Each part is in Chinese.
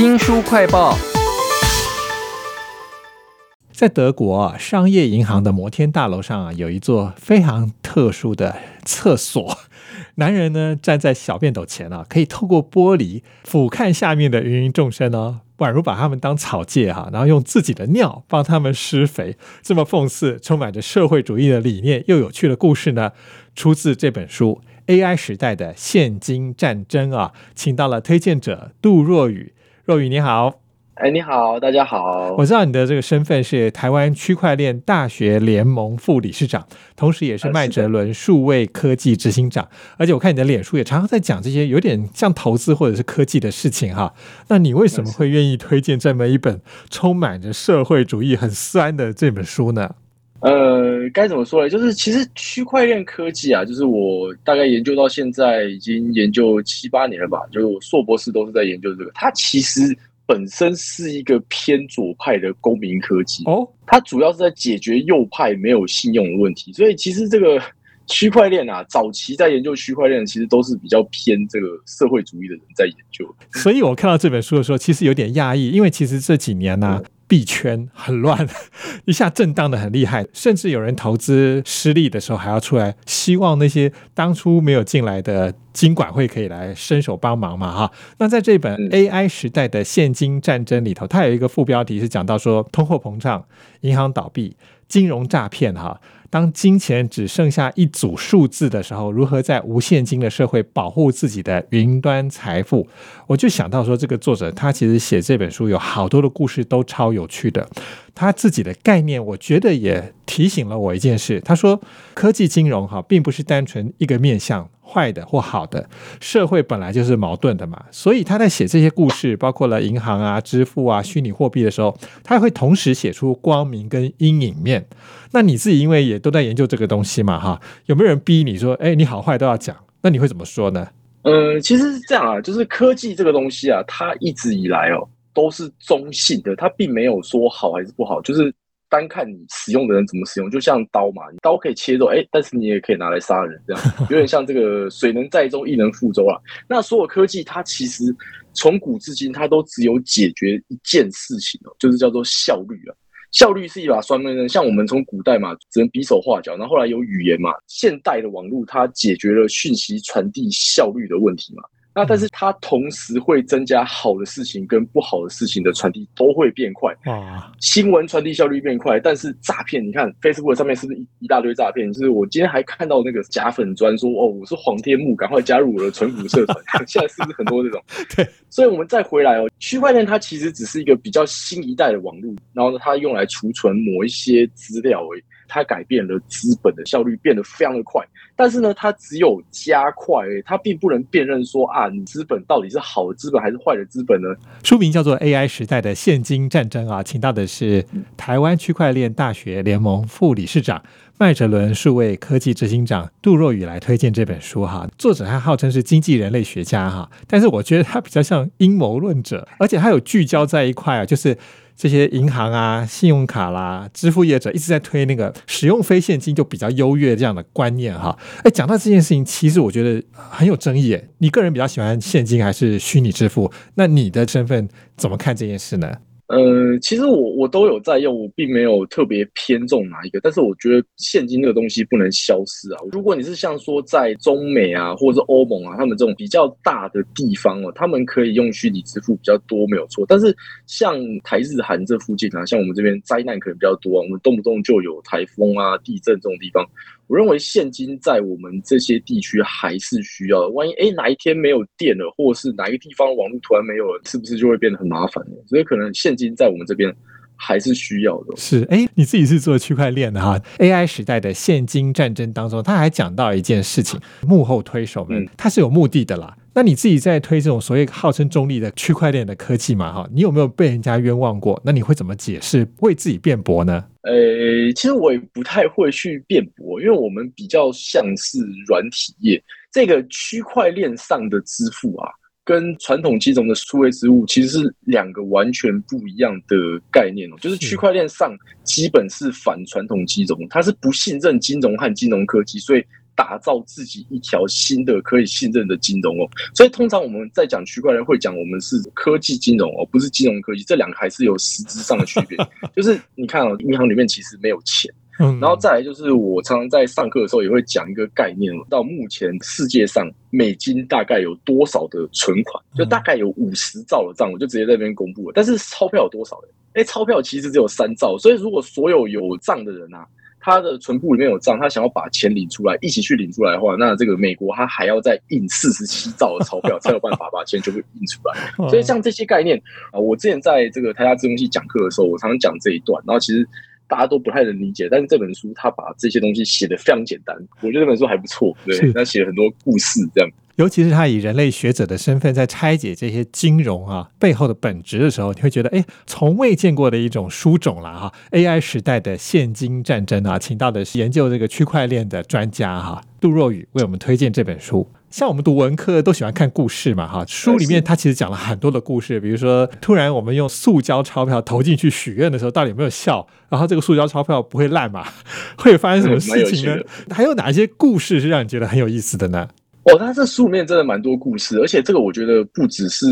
新书快报，在德国，商业银行的摩天大楼上啊，有一座非常特殊的厕所。男人呢站在小便斗前啊，可以透过玻璃俯瞰下面的芸芸众生哦，宛如把他们当草芥哈，然后用自己的尿帮他们施肥。这么讽刺、充满着社会主义的理念又有趣的故事呢，出自这本书《AI 时代的现金战争》啊，请到了推荐者杜若雨。若雨你好，哎，你好，大家好。我知道你的这个身份是台湾区块链大学联盟副理事长，同时也是麦哲伦数位科技执行长。而且我看你的脸书也常常在讲这些有点像投资或者是科技的事情哈。那你为什么会愿意推荐这么一本充满着社会主义很酸的这本书呢？呃，该怎么说呢？就是其实区块链科技啊，就是我大概研究到现在已经研究七八年了吧。就是我硕博士都是在研究这个。它其实本身是一个偏左派的公民科技哦。它主要是在解决右派没有信用的问题。所以其实这个区块链啊，早期在研究区块链，其实都是比较偏这个社会主义的人在研究。所以我看到这本书的时候，其实有点讶异，因为其实这几年呢。币圈很乱，一下震荡的很厉害，甚至有人投资失利的时候还要出来，希望那些当初没有进来的金管会可以来伸手帮忙嘛哈。那在这本 AI 时代的现金战争里头，它有一个副标题是讲到说，通货膨胀、银行倒闭、金融诈骗哈。当金钱只剩下一组数字的时候，如何在无现金的社会保护自己的云端财富？我就想到说，这个作者他其实写这本书有好多的故事都超有趣的。他自己的概念，我觉得也提醒了我一件事。他说，科技金融哈，并不是单纯一个面向。坏的或好的，社会本来就是矛盾的嘛，所以他在写这些故事，包括了银行啊、支付啊、虚拟货币的时候，他会同时写出光明跟阴影面。那你自己因为也都在研究这个东西嘛，哈，有没有人逼你说，哎，你好坏都要讲？那你会怎么说呢？呃，其实是这样啊，就是科技这个东西啊，它一直以来哦都是中性的，它并没有说好还是不好，就是。单看你使用的人怎么使用，就像刀嘛，刀可以切肉，哎，但是你也可以拿来杀人，这样 有点像这个水能载舟，亦能覆舟啊。那所有科技，它其实从古至今，它都只有解决一件事情哦，就是叫做效率啊。效率是一把双面刃，像我们从古代嘛，只能比手画脚，然后后来有语言嘛，现代的网络它解决了讯息传递效率的问题嘛。那但是它同时会增加好的事情跟不好的事情的传递都会变快啊，新闻传递效率变快，但是诈骗，你看 Facebook 上面是不是一一大堆诈骗？就是我今天还看到那个假粉砖说哦，我是黄天木，赶快加入我的纯股社团。现在是不是很多这种？对，所以我们再回来哦，区块链它其实只是一个比较新一代的网络，然后呢，它用来储存某一些资料而已。它改变了资本的效率，变得非常的快。但是呢，它只有加快，它并不能辨认说啊，你资本到底是好的资本还是坏的资本呢？书名叫做《AI 时代的现金战争》啊，请到的是台湾区块链大学联盟副理事长麦哲伦数位科技执行长杜若雨来推荐这本书哈。作者他号称是经济人类学家哈，但是我觉得他比较像阴谋论者，而且他有聚焦在一块啊，就是。这些银行啊、信用卡啦、支付业者一直在推那个使用非现金就比较优越这样的观念哈。哎，讲到这件事情，其实我觉得很有争议。你个人比较喜欢现金还是虚拟支付？那你的身份怎么看这件事呢？呃，其实我我都有在用，我并没有特别偏重哪一个。但是我觉得现金这个东西不能消失啊。如果你是像说在中美啊，或者是欧盟啊，他们这种比较大的地方哦，他们可以用虚拟支付比较多，没有错。但是像台日韩这附近啊，像我们这边灾难可能比较多，我们动不动就有台风啊、地震这种地方。我认为现金在我们这些地区还是需要的。万一哎哪一天没有电了，或者是哪一个地方网络突然没有了，是不是就会变得很麻烦呢？所以可能现金在我们这边还是需要的。是哎，你自己是做区块链的哈？AI 时代的现金战争当中，他还讲到一件事情：幕后推手们他是有目的的啦。那你自己在推这种所谓号称中立的区块链的科技嘛？哈，你有没有被人家冤枉过？那你会怎么解释，为自己辩驳呢？呃，其实我也不太会去辩驳，因为我们比较像是软体业，这个区块链上的支付啊，跟传统金融的数位支付其实是两个完全不一样的概念哦。就是区块链上基本是反传统金融，它是不信任金融和金融科技，所以。打造自己一条新的可以信任的金融哦。所以通常我们在讲区块链会讲我们是科技金融哦，不是金融科技，这两个还是有实质上的区别。就是你看哦，银行里面其实没有钱。然后再来就是，我常常在上课的时候也会讲一个概念到目前世界上美金大概有多少的存款？就大概有五十兆的账，我就直接在那边公布了。但是钞票有多少人？哎，钞票其实只有三兆。所以如果所有有账的人啊，他的存库里面有账，他想要把钱领出来，一起去领出来的话，那这个美国他还要再印四十七兆的钞票，才有办法把钱全部印出来。所以像这些概念啊，我之前在这个台大资工系讲课的时候，我常常讲这一段。然后其实。大家都不太能理解，但是这本书他把这些东西写的非常简单，我觉得这本书还不错。对，他写了很多故事，这样。尤其是他以人类学者的身份在拆解这些金融啊背后的本质的时候，你会觉得，哎，从未见过的一种书种了哈。AI 时代的现金战争啊，请到的是研究这个区块链的专家哈，杜若雨为我们推荐这本书。像我们读文科都喜欢看故事嘛，哈，书里面它其实讲了很多的故事，比如说突然我们用塑胶钞票投进去许愿的时候，到底有没有效？然后这个塑胶钞票不会烂嘛？会发生什么事情呢？还有哪些故事是让你觉得很有意思的呢？哦，他这书里面真的蛮多故事，而且这个我觉得不只是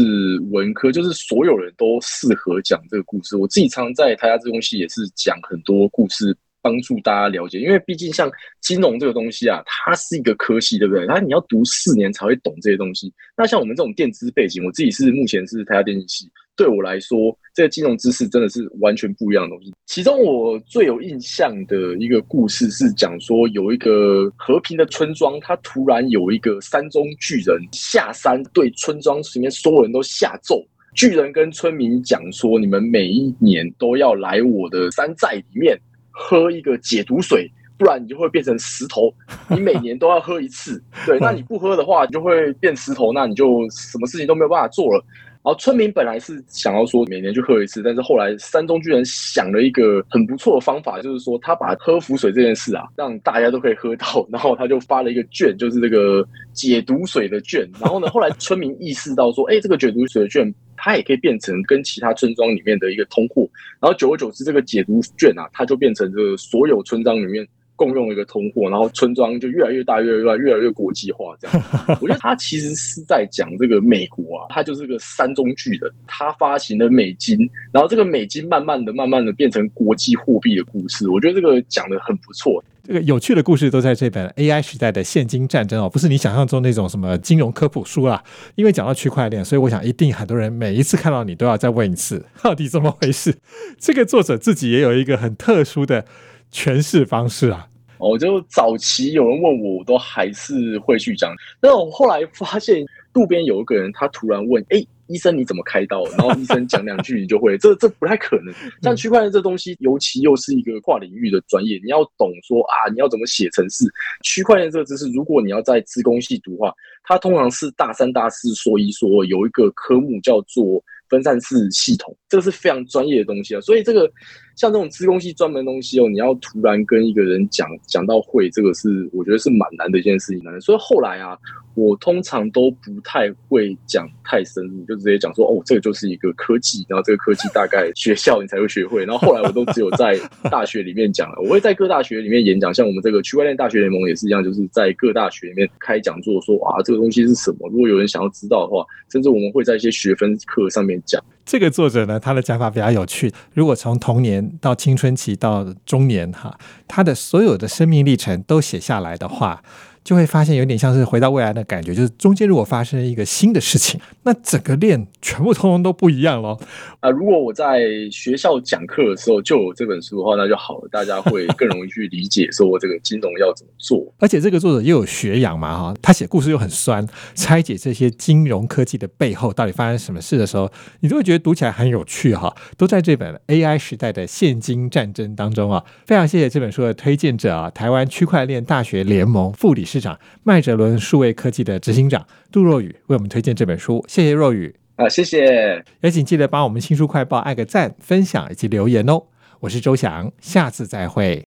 文科，就是所有人都适合讲这个故事。我自己常常在台下这东西也是讲很多故事。帮助大家了解，因为毕竟像金融这个东西啊，它是一个科系，对不对？它你要读四年才会懂这些东西。那像我们这种电资背景，我自己是目前是台下电信系，对我来说，这个金融知识真的是完全不一样的东西。其中我最有印象的一个故事是讲说，有一个和平的村庄，它突然有一个山中巨人下山，对村庄里面所有人都下咒。巨人跟村民讲说，你们每一年都要来我的山寨里面。喝一个解毒水，不然你就会变成石头。你每年都要喝一次，对，那你不喝的话，你就会变石头，那你就什么事情都没有办法做了。然后村民本来是想要说每年去喝一次，但是后来山中居然想了一个很不错的方法，就是说他把喝符水这件事啊，让大家都可以喝到，然后他就发了一个券，就是这个解毒水的券。然后呢，后来村民意识到说，哎，这个解毒水的券。它也可以变成跟其他村庄里面的一个通货，然后久而久之，这个解毒券啊，它就变成这个所有村庄里面共用的一个通货，然后村庄就越来越大，越来越越来越国际化。这样，我觉得他其实是在讲这个美国啊，它就是个三中巨人，它发行了美金，然后这个美金慢慢的、慢慢的变成国际货币的故事。我觉得这个讲的很不错。这个有趣的故事都在这本 AI 时代的现金战争哦，不是你想象中那种什么金融科普书啦。因为讲到区块链，所以我想一定很多人每一次看到你都要再问一次，到底怎么回事？这个作者自己也有一个很特殊的诠释方式啊。我，就早期有人问我，我都还是会去讲。但我后来发现，路边有一个人，他突然问：“哎。”医生你怎么开刀？然后医生讲两句你就会，这这不太可能。像区块链这东西，尤其又是一个跨领域的专业，你要懂说啊，你要怎么写程式？区块链这个知识，如果你要在资工系读的话，它通常是大三、大四说一说，有一个科目叫做分散式系统，这个是非常专业的东西啊。所以这个像这种资工系专门东西哦，你要突然跟一个人讲讲到会，这个是我觉得是蛮难的一件事情。所以后来啊。我通常都不太会讲太深入，就直接讲说哦，这个就是一个科技，然后这个科技大概学校你才会学会。然后后来我都只有在大学里面讲了，我会在各大学里面演讲，像我们这个区块链大学联盟也是一样，就是在各大学里面开讲座，说啊这个东西是什么。如果有人想要知道的话，甚至我们会在一些学分课上面讲。这个作者呢，他的讲法比较有趣。如果从童年到青春期到中年哈，他的所有的生命历程都写下来的话。就会发现有点像是回到未来的感觉，就是中间如果发生一个新的事情，那整个链全部通通都不一样了。啊，如果我在学校讲课的时候就有这本书的话，那就好了，大家会更容易去理解说我这个金融要怎么做。而且这个作者又有学养嘛，哈，他写故事又很酸，拆解这些金融科技的背后到底发生什么事的时候，你都会觉得读起来很有趣哈。都在这本 AI 时代的现金战争当中啊。非常谢谢这本书的推荐者啊，台湾区块链大学联盟副理事。市长麦哲伦数位科技的执行长杜若雨为我们推荐这本书，谢谢若雨啊，谢谢，也请记得帮我们新书快报按个赞、分享以及留言哦。我是周翔，下次再会。